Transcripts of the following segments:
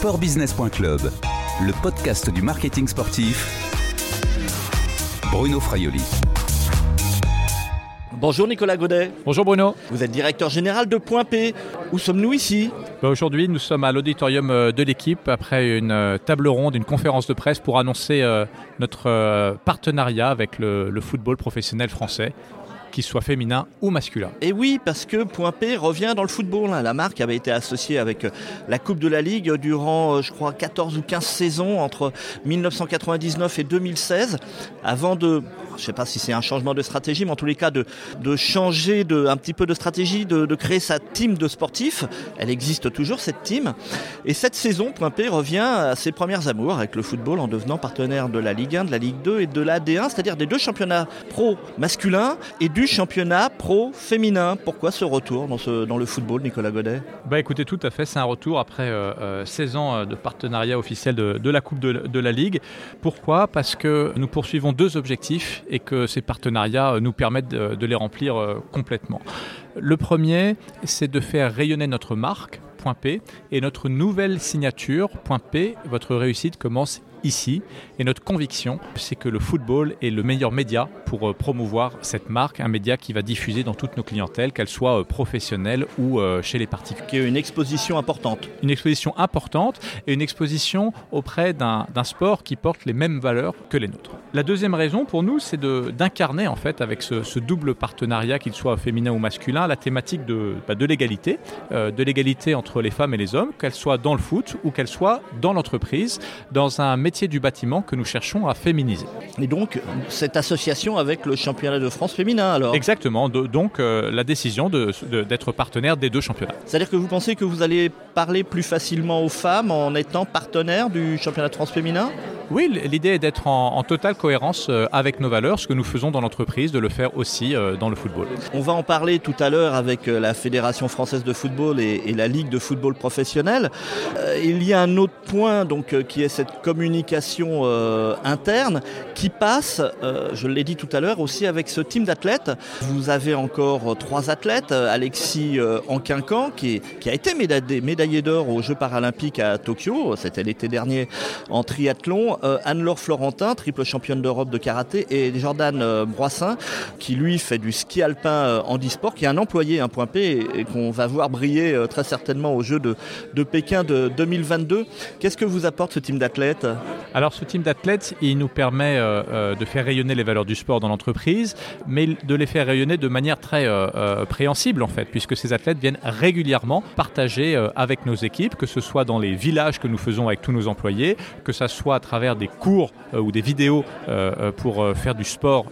Sportbusiness.club, le podcast du marketing sportif. Bruno Fraioli. Bonjour Nicolas Godet. Bonjour Bruno. Vous êtes directeur général de Point P. Où sommes-nous ici? Bah, Aujourd'hui, nous sommes à l'auditorium euh, de l'équipe après une euh, table ronde, une conférence de presse pour annoncer euh, notre partenariat avec le football professionnel français qu'il soit féminin ou masculin. Et oui, parce que Point P revient dans le football. Hein. La marque avait été associée avec euh, la Coupe de la Ligue durant, euh, je crois, 14 ou 15 saisons entre 1999 et 2016, avant de, je ne sais pas si c'est un changement de stratégie, mais en tous les cas de, de changer de, un petit peu de stratégie, de, de créer sa team de sportifs. Elle existe toujours, cette team. Et cette saison, Point P revient à ses premières amours avec le football en devenant partenaire de la Ligue 1, de la Ligue 2 et de la D1, c'est-à-dire des deux championnats pro masculins et du championnat pro féminin. Pourquoi ce retour dans, ce, dans le football, Nicolas Godet? Bah écoutez, tout à fait, c'est un retour après 16 euh, euh, ans euh, de partenariat officiel de, la Coupe de, la Ligue. Pourquoi? Parce que nous poursuivons deux objectifs et que ces partenariats nous permettent de, les remplir complètement. Le premier, c'est de faire rayonner notre marque, Point P, et notre nouvelle signature, Point P, votre réussite commence ici. Et notre conviction, c'est que le football est le meilleur média pour euh, promouvoir cette marque, un média qui va diffuser dans toutes nos clientèles, qu'elles soient euh, professionnelles ou euh, chez les particuliers. Une exposition importante. Une exposition importante et une exposition auprès d'un sport qui porte les mêmes valeurs que les nôtres. La deuxième raison pour nous, c'est d'incarner en fait avec ce, double partenariat, qu'il soit féminin ou masculin, la thématique de, bah, de l'égalité, de l'égalité entre les femmes et les hommes, qu'elle soit dans le foot ou qu'elle soit dans l'entreprise, dans un média du bâtiment que nous cherchons à féminiser. Et donc, cette association avec le championnat de France féminin, alors Exactement, donc euh, la décision d'être partenaire des deux championnats. C'est-à-dire que vous pensez que vous allez parler plus facilement aux femmes en étant partenaire du championnat de France féminin? Oui, l'idée est d'être en, totale cohérence euh, avec nos valeurs, ce que nous faisons dans l'entreprise, de le faire aussi euh, dans le football. On va en parler tout à l'heure avec la Fédération française de football et, la Ligue de football professionnel. il y a un autre point donc, qui est cette communication interne qui passe, je l'ai dit tout à l'heure, aussi avec ce team d'athlètes. Vous avez encore trois athlètes, Alexis Anquincan qui, qui a été médaillé d'or aux Jeux paralympiques à Tokyo, c'était l'été dernier en triathlon. Euh, Anne-Laure Florentin, triple championne d'Europe de karaté, et Jordan euh, Broissin, qui lui fait du ski alpin euh, handisport, qui est un employé, un point P, et, qu'on va voir briller très certainement aux Jeux de, de Pékin de 2022. Qu'est-ce que vous apporte ce team d'athlètes? Alors ce team d'athlètes, il nous permet de faire rayonner les valeurs du sport dans l'entreprise, mais de les faire rayonner de manière très préhensible en fait, puisque ces athlètes viennent régulièrement partager avec nos équipes, que ce soit dans les villages que nous faisons avec tous nos employés, que ce soit à travers des cours euh, ou des vidéos euh, euh, pour faire du sport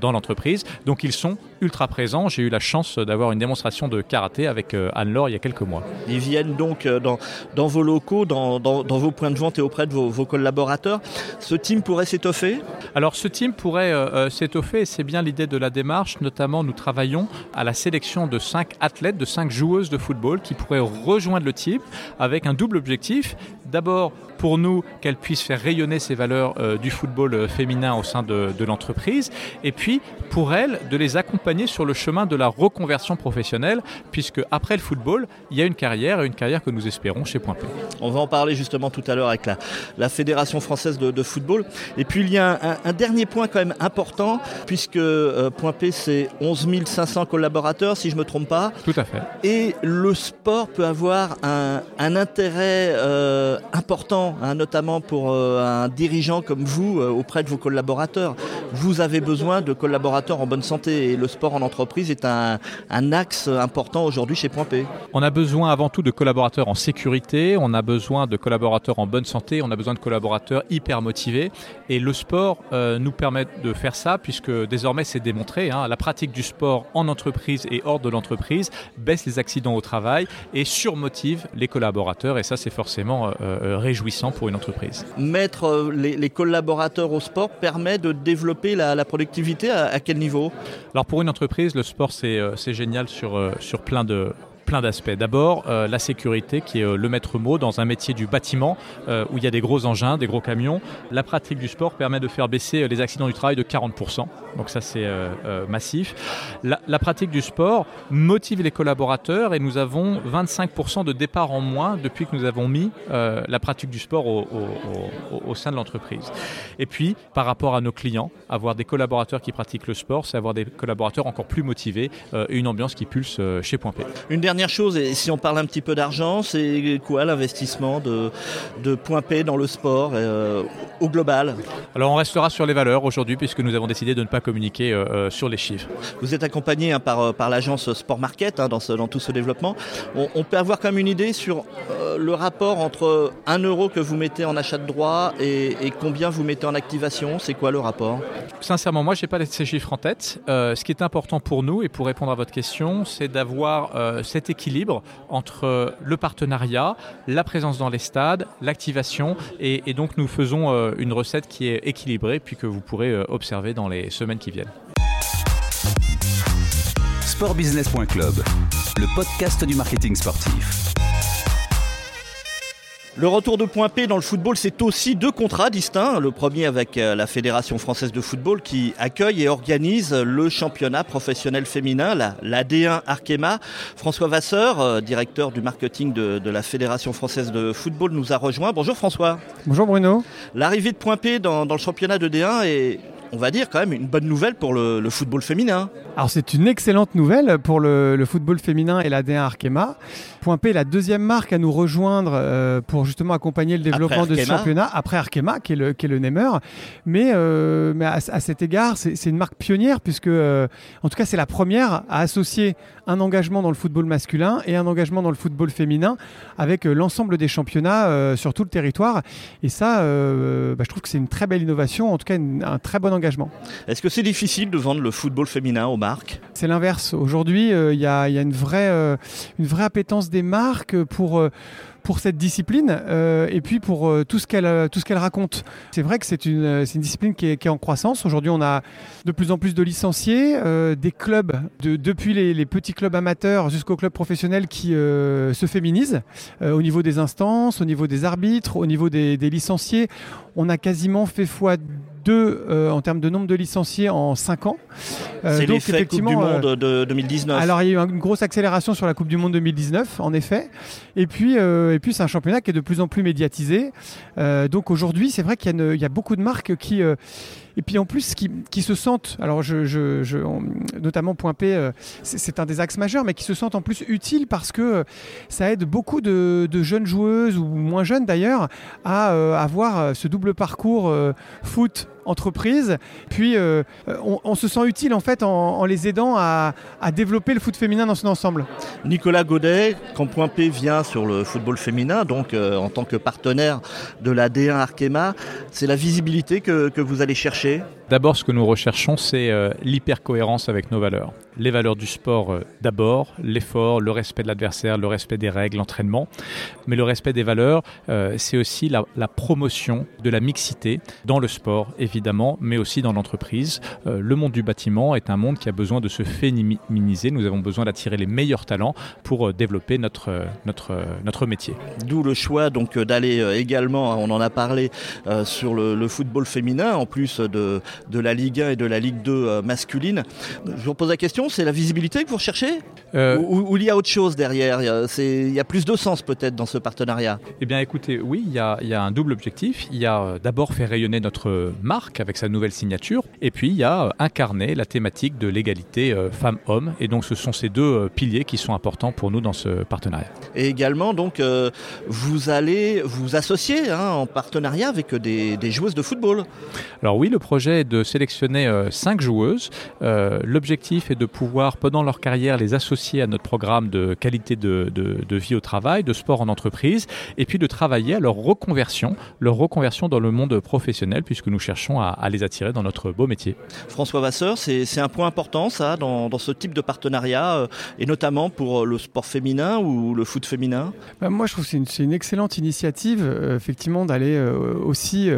dans l'entreprise. Donc ils sont ultra présents. J'ai eu la chance d'avoir une démonstration de karaté avec Anne-Laure il y a quelques mois. Ils viennent donc dans, dans vos locaux, dans, dans, vos points de vente et auprès de vos, vos collaborateurs. Ce team pourrait s'étoffer? Alors ce team pourrait s'étoffer et c'est bien l'idée de la démarche. Notamment, nous travaillons à la sélection de cinq athlètes, de cinq joueuses de football qui pourraient rejoindre le team avec un double objectif. D'abord, pour nous, qu'elles puissent faire rayonner ces valeurs euh, du football euh, féminin au sein de, l'entreprise, et puis pour elles, de les accompagner sur le chemin de la reconversion professionnelle, puisque après le football, il y a une carrière, et une carrière que nous espérons chez Point P. On va en parler justement tout à l'heure avec la, la, Fédération française de, football. Et puis il y a un, dernier point quand même important, puisque euh, Point P, c'est 11 500 collaborateurs, si je ne me trompe pas. Tout à fait. Et le sport peut avoir un, intérêt important Hein, notamment pour euh, un dirigeant comme vous euh, auprès de vos collaborateurs. Vous avez besoin de collaborateurs en bonne santé et le sport en entreprise est un, axe important aujourd'hui chez Point P. On a besoin avant tout de collaborateurs en sécurité, on a besoin de collaborateurs en bonne santé, on a besoin de collaborateurs hyper motivés et le sport euh, nous permet de faire ça puisque désormais c'est démontré, hein, la pratique du sport en entreprise et hors de l'entreprise baisse les accidents au travail et surmotive les collaborateurs et ça c'est forcément réjouissant pour une entreprise. Mettre euh, les, collaborateurs au sport permet de développer la, productivité à, quel niveau? Alors pour une entreprise, le sport c'est euh, génial sur, euh, sur plein de plein d'aspects. D'abord, la sécurité qui est le maître mot dans un métier du bâtiment où il y a des gros engins, des gros camions. La pratique du sport permet de faire baisser les accidents du travail de 40%. Donc ça, c'est massif. La, pratique du sport motive les collaborateurs et nous avons 25% de départ en moins depuis que nous avons mis la pratique du sport au, au sein de l'entreprise. Et puis, par rapport à nos clients, avoir des collaborateurs qui pratiquent le sport, c'est avoir des collaborateurs encore plus motivés euh, et une ambiance qui pulse euh, chez Point P. Une dernière chose, et si on parle un petit peu d'argent, c'est quoi l'investissement de, de Point P dans le sport euh, au global? Alors on restera sur les valeurs aujourd'hui puisque nous avons décidé de ne pas communiquer sur les chiffres. Vous êtes accompagné hein, par, par l'agence Sport Market hein, dans, ce, dans tout ce développement. On, on, peut avoir quand même une idée sur le rapport entre un euro que vous mettez en achat de droit et, et combien vous mettez en activation? C'est quoi le rapport? Sincèrement, moi, je n'ai pas ces chiffres en tête. Euh, ce qui est important pour nous, et pour répondre à votre question, c'est d'avoir euh, équilibre entre le partenariat, la présence dans les stades, l'activation. Et, donc, nous faisons euh, une recette qui est équilibrée, puis que vous pourrez observer dans les semaines qui viennent. Sportbusiness.club, le podcast du marketing sportif. Le retour de point P dans le football, c'est aussi deux contrats distincts. Le premier avec euh, la Fédération française de football qui accueille et organise le championnat professionnel féminin, la, D1 Arkema. François Vasseur, euh, directeur du marketing de, la Fédération française de football, nous a rejoint. Bonjour François. Bonjour Bruno. L'arrivée de point P dans, le championnat de D1 est on va dire quand même une bonne nouvelle pour le, football féminin. Alors c'est une excellente nouvelle pour le, football féminin et la D1 Arkema. Point P est la deuxième marque à nous rejoindre euh, pour justement accompagner le développement de ce championnat après Arkema qui est le, qui est le Nemer. Mais, euh, mais à, cet égard c'est une marque pionnière puisque euh, en tout cas c'est la première à associer un engagement dans le football masculin et un engagement dans le football féminin avec l'ensemble des championnats sur tout le territoire. Et ça bah, je trouve que c'est une très belle innovation, en tout cas un très bon engagement. Est-ce que c'est difficile de vendre le football féminin aux marques? C'est l'inverse. Aujourd'hui, euh, il y, a, une vraie, euh, une vraie appétence des marques pour euh, pour cette discipline et puis pour tout ce qu'elle tout ce qu'elle raconte. C'est vrai que c'est une, une, discipline qui est, qui est en croissance. Aujourd'hui, on a de plus en plus de licenciés, des clubs, de, depuis les, les, petits clubs amateurs jusqu'aux clubs professionnels qui se féminisent au niveau des instances, au niveau des arbitres, au niveau des, des licenciés. On a quasiment fait foi deux euh, en termes de nombre de licenciés en 5 ans. Euh, c'est l'effet Coupe du Monde de 2019. Alors il y a eu une grosse accélération sur la Coupe du Monde 2019, en effet. Et puis, euh, et puis c'est un championnat qui est de plus en plus médiatisé. donc aujourd'hui, c'est vrai qu'il y, y, a beaucoup de marques qui et puis en plus qui, qui se sentent, alors je, je, je notamment Point P, c'est un des axes majeurs, mais qui se sentent en plus utiles parce que ça aide beaucoup de, de jeunes joueuses ou moins jeunes d'ailleurs à avoir ce double parcours foot entreprise. Puis euh, on, se sent utile en fait en, les aidant à, développer le foot féminin dans son ensemble. Nicolas Godet, quand Point P vient sur le football féminin, donc euh, en tant que partenaire de la D1 Arkema, c'est la visibilité que vous allez chercher? D'abord, ce que nous recherchons, c'est euh, l'hypercohérence avec nos valeurs. Les valeurs du sport euh, d'abord, l'effort, le respect de l'adversaire, le respect des règles, l'entraînement. Mais le respect des valeurs, euh, c'est aussi la, promotion de la mixité dans le sport, évidemment, mais aussi dans l'entreprise. le monde du bâtiment est un monde qui a besoin de se féminiser. Nous avons besoin d'attirer les meilleurs talents pour développer notre, notre, notre métier. D'où le choix donc d'aller également, on en a parlé, sur le football féminin, en plus de de la Ligue 1 et de la Ligue 2 euh, masculine. Je vous pose la question, c'est la visibilité que vous recherchez euh, ou, il y a autre chose derrière? Il y, a, plus de sens peut-être dans ce partenariat? Eh bien écoutez, oui, il y a, un double objectif. Il y a euh, d'abord faire rayonner notre marque avec sa nouvelle signature, et puis il y a incarner la thématique de l'égalité femmes-hommes. Et donc ce sont ces deux piliers qui sont importants pour nous dans ce partenariat. Et également, donc, vous allez vous associer hein, en partenariat avec des, des joueuses de football. Alors oui, le projet de sélectionner euh, cinq joueuses. Euh, l'objectif est de pouvoir, pendant leur carrière, les associer à notre programme de qualité de, vie au travail, de sport en entreprise, et puis de travailler à leur reconversion, leur reconversion dans le monde professionnel, puisque nous cherchons à, les attirer dans notre beau métier. François Vasseur, c'est un point important, ça, dans, ce type de partenariat, euh, et notamment pour le sport féminin ou le foot féminin? Bah, Moi, je trouve que c'est une, excellente initiative, effectivement, d'aller aussi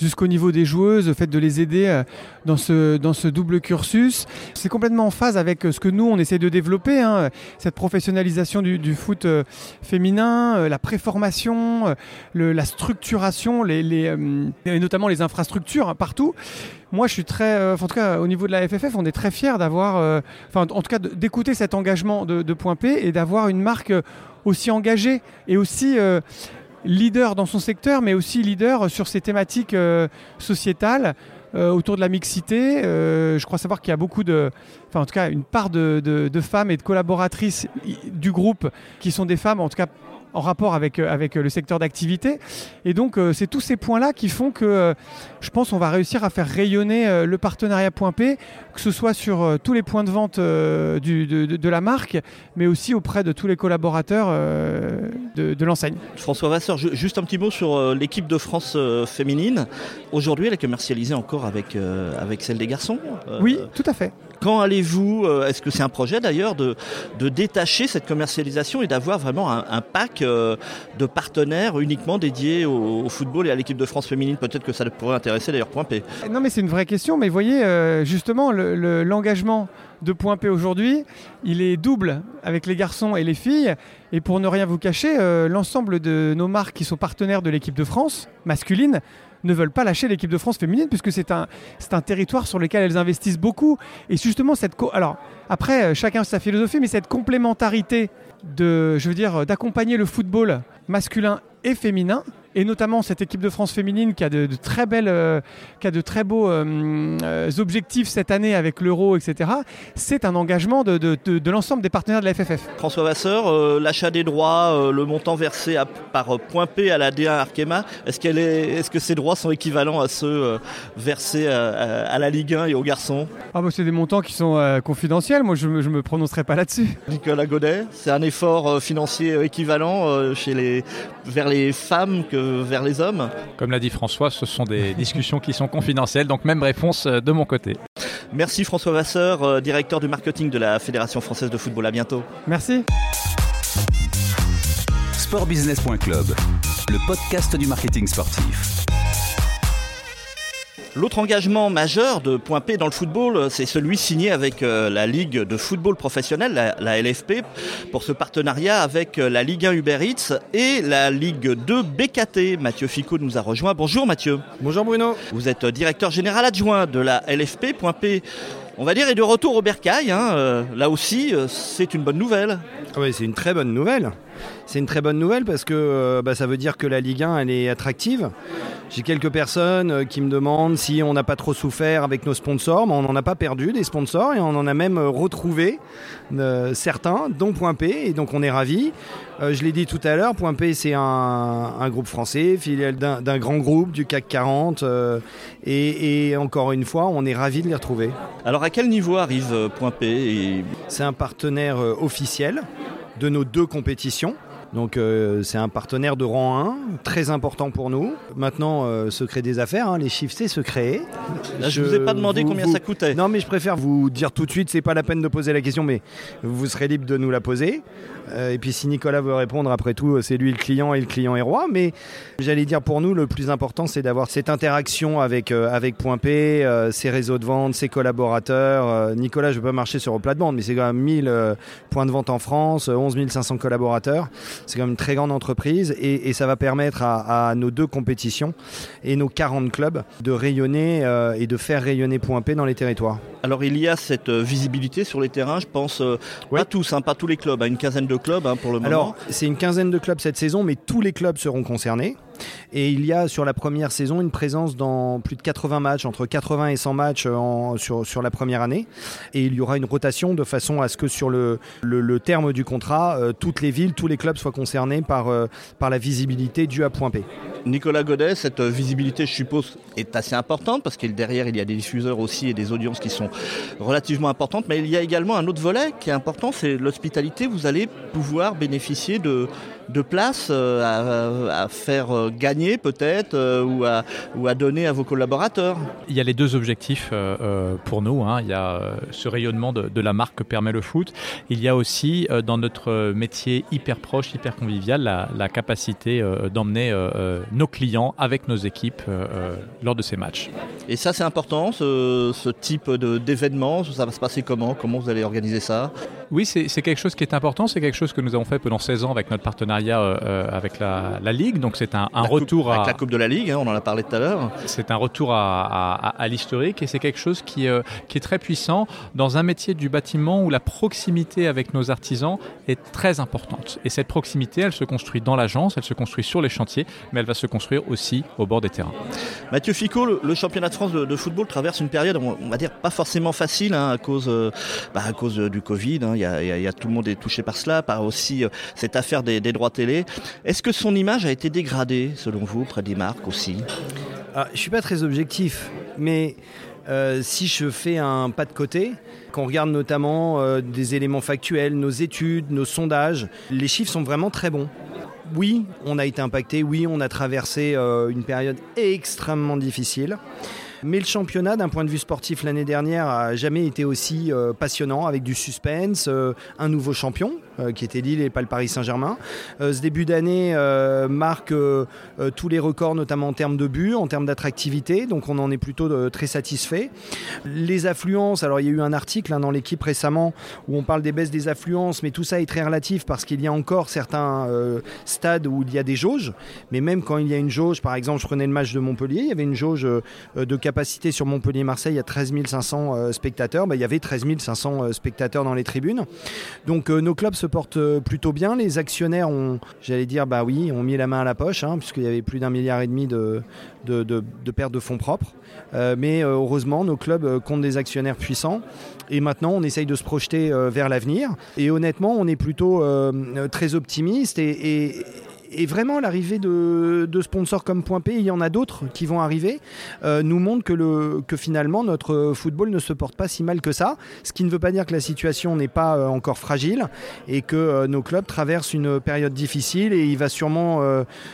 jusqu'au niveau des joueuses, le fait de les aider s'impliquer dans ce, dans ce double cursus. C'est complètement en phase avec ce que nous, on essaie de développer, hein, cette professionnalisation du, foot féminin, la préformation, la structuration, les, et notamment les infrastructures hein, partout. Moi, je suis très, en tout cas, au niveau de la FFF, on est très fiers d'avoir, enfin, en tout cas, d'écouter cet engagement de, Point P et d'avoir une marque aussi engagée et aussi leader dans son secteur, mais aussi leader sur ces thématiques euh, sociétales euh, autour de la mixité. Euh, je crois savoir qu'il y a beaucoup de, enfin en tout cas une part de, de, femmes et de collaboratrices du groupe qui sont des femmes, en tout cas en rapport avec, euh, avec euh, le secteur d'activité. Et donc, euh, c'est tous ces points-là qui font que je pense qu'on va réussir à faire rayonner le partenariat Point P, que ce soit sur tous les points de vente du, de, la marque, mais aussi auprès de tous les collaborateurs de, l'enseigne. François Vasseur, juste un petit mot sur l'équipe de France féminine. Aujourd'hui, elle est commercialisée encore avec, avec celle des garçons Oui, tout à fait. Quand allez-vous, est-ce que c'est un projet d'ailleurs, de, détacher cette commercialisation et d'avoir vraiment un, pack euh, de partenaires uniquement dédiés au, football et à l'équipe de France féminine? Peut-être que ça pourrait intéresser d'ailleurs Point P. Non mais c'est une vraie question, mais voyez, euh, justement, l'engagement de Point P aujourd'hui, il est double avec les garçons et les filles. Et pour ne rien vous cacher, euh, l'ensemble de nos marques qui sont partenaires de l'équipe de France masculine ne veulent pas lâcher l'équipe de France féminine puisque c'est un, un territoire sur lequel elles investissent beaucoup. Et justement, cette alors après, chacun sa philosophie, mais cette complémentarité de, je veux dire, d'accompagner le football masculin et féminin et notamment cette équipe de France féminine qui a de, très belles, euh, qui a de très beaux euh, euh, objectifs cette année avec l'euro, etc. C'est un engagement de, de, l'ensemble des partenaires de la FFF. François Vasseur, l'achat des droits, le montant versé par point P à la D1 Arkema, est-ce, qu'elle est, est-ce que ces droits sont équivalents à ceux versés à, la Ligue 1 et aux garçons? Ah bah C'est des montants qui sont confidentiels, moi je ne me, prononcerai pas là-dessus. Nicolas Godet, c'est un effort financier équivalent chez les, vers les femmes que vers les hommes Comme l'a dit François, ce sont des discussions qui sont confidentielles, donc même réponse euh, de mon côté. Merci François Vasseur, euh, directeur du marketing de la Fédération française de football. À bientôt. Merci. Sportbusiness.club, le podcast du marketing sportif. L'autre engagement majeur de Point P dans le football, c'est celui signé avec euh, la Ligue de football professionnel, la, LFP, pour ce partenariat avec euh, la Ligue 1 Uber Eats et la Ligue 2 BKT. Mathieu Ficot nous a rejoint. Bonjour Mathieu. Bonjour Bruno. Vous êtes directeur général adjoint de la LFP. Point P, on va dire, est de retour au bercail. Hein. Euh, là aussi, c'est une bonne nouvelle. Oui, c'est une très bonne nouvelle. C'est une très bonne nouvelle parce que bah, ça veut dire que la Ligue 1 elle est attractive. J'ai quelques personnes euh, qui me demandent si on n'a pas trop souffert avec nos sponsors, mais on n'en a pas perdu des sponsors et on en a même euh, retrouvé euh, certains, dont Point P, et donc on est ravis. je l'ai dit tout à l'heure, Point P c'est un, groupe français, filiale d'un grand groupe du CAC 40, et, encore une fois, on est ravis de les retrouver. Alors à quel niveau arrive Point P C'est un partenaire officiel de nos deux compétitions. Donc euh, c'est un partenaire de rang 1, très important pour nous. Maintenant, euh, secret des affaires, hein, les chiffres c'est secret. je ne vous ai pas demandé combien ça coûtait. Non mais je préfère vous dire tout de suite, c'est pas la peine de poser la question, mais vous serez libre de nous la poser. Euh, et puis si Nicolas veut répondre, après tout, c'est lui le client et le client est roi. Mais j'allais dire pour nous, le plus important, c'est d'avoir cette interaction avec, avec Point P, ses réseaux de vente, ses collaborateurs. Nicolas, je ne veux pas marcher sur le plat de bande, mais c'est quand même 1000 points de vente en France, 11 500 collaborateurs. C'est quand même une très grande entreprise et, ça va permettre à, à, nos deux compétitions et nos 40 clubs de rayonner et de faire rayonner Point P dans les territoires. Alors il y a cette visibilité sur les terrains, je pense, pas tous, hein, pas tous les clubs, à une quinzaine de clubs hein, pour le moment Alors, c'est une quinzaine de clubs cette saison, mais tous les clubs seront concernés. Et il y a sur la première saison une présence dans plus de 80 matchs, entre 80 et 100 matchs en, sur, sur, la première année. Et il y aura une rotation de façon à ce que sur le, le, terme du contrat, euh, toutes les villes, tous les clubs soient concernés par, euh, par la visibilité due à Point P. Nicolas Godet, cette visibilité, je suppose, est assez importante parce que derrière, il y a des diffuseurs aussi et des audiences qui sont relativement importantes. Mais il y a également un autre volet qui est important, c'est l'hospitalité. Vous allez pouvoir bénéficier de, de places euh, à, faire euh, gagner peut-être euh, ou, à, ou à donner à vos collaborateurs Il y a les deux objectifs pour nous. Hein. Il y a ce rayonnement de, la marque que permet le foot. Il y a aussi dans notre métier hyper proche, hyper convivial, la, capacité d'emmener nos clients, avec nos équipes lors de ces matchs. Et ça, c'est important, ce, ce type d'événement. Ça va se passer comment? Comment vous allez organiser ça? Oui, c'est quelque chose qui est important. C'est quelque chose que nous avons fait pendant 16 ans avec notre partenariat avec la, Ligue. Donc c'est un, retour à... Avec la Coupe de la Ligue, hein, on en a parlé tout à l'heure. C'est un retour à, à l'historique et c'est quelque chose qui, qui est très puissant dans un métier du bâtiment où la proximité avec nos artisans est très importante. Et cette proximité, elle se construit dans l'agence, elle se construit sur les chantiers, mais elle va se construire aussi au bord des terrains. Mathieu Ficot, le, championnat de France de, football traverse une période, on va dire, pas forcément facile hein, à, cause, euh, bah, à cause du Covid. Hein. Y, a, tout le monde est touché par cela, par aussi euh, cette affaire des, droits télé. Est-ce que son image a été dégradée, selon vous, près des marques aussi? Ah, Je ne suis pas très objectif, mais euh, si je fais un pas de côté, qu'on regarde notamment euh, des éléments factuels, nos études, nos sondages, les chiffres sont vraiment très bons. Oui, on a été impacté, oui, on a traversé euh, une période extrêmement difficile. Mais le championnat, d'un point de vue sportif l'année dernière, a jamais été aussi passionnant, avec du suspense, un nouveau champion, qui était Lille et pas le Paris Saint-Germain. Euh, ce début d'année euh, marque tous les records, notamment en termes de buts, en termes d'attractivité, donc on en est plutôt très satisfait. Les affluences, alors il y a eu un article hein, dans l'équipe récemment où on parle des baisses des affluences, mais tout ça est très relatif parce qu'il y a encore certains stades où il y a des jauges, mais même quand il y a une jauge, par exemple, je prenais le match de Montpellier, il y avait une jauge de capacité sur Montpellier-Marseille à 13 500 spectateurs, bah, il y avait 13 500 spectateurs dans les tribunes. Donc nos clubs portent euh, plutôt bien. Les actionnaires ont, j'allais dire, bah oui, ont mis la main à la poche, hein, puisqu'il y avait plus d'un milliard et demi de, de, de, pertes de fonds propres. Euh, mais euh, heureusement, nos clubs comptent des actionnaires puissants. Et maintenant, on essaye de se projeter vers l'avenir. Et honnêtement, on est plutôt très optimiste et vraiment, l'arrivée de, sponsors comme Point P, il y en a d'autres qui vont arriver, euh, nous montre que, le, que finalement notre football ne se porte pas si mal que ça. Ce qui ne veut pas dire que la situation n'est pas euh, encore fragile et que euh, nos clubs traversent une période difficile et il va sûrement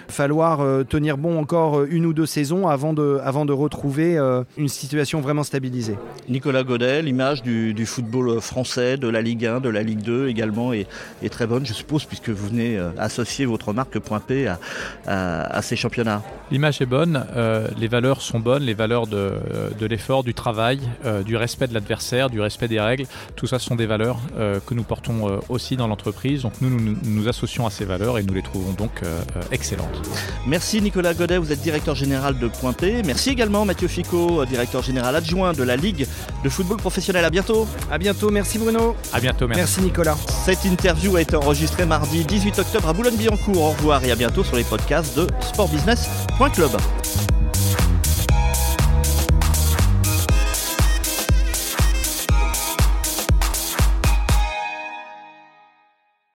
falloir tenir bon encore une ou deux saisons avant de, avant de retrouver une situation vraiment stabilisée. Nicolas Godet, l'image du, football français, de la Ligue 1, de la Ligue 2 également est, est très bonne, je suppose, puisque vous venez associer votre marque à, ces championnats L'image est bonne, euh, les valeurs sont bonnes, les valeurs de, l'effort, du travail, euh, du respect de l'adversaire, du respect des règles, tout ça sont des valeurs euh, que nous portons aussi dans l'entreprise. Donc nous, nous, nous associons à ces valeurs et nous les trouvons donc excellentes. Merci Nicolas Godet, vous êtes directeur général de Point P. Merci également Mathieu Ficot, directeur général adjoint de la Ligue de football professionnel. À bientôt. À bientôt, merci Bruno. À bientôt, merci. Merci Nicolas. Cette interview a été enregistrée mardi 18 octobre à Boulogne-Billancourt. Au revoir et à bientôt sur les podcasts de sportbusiness.club.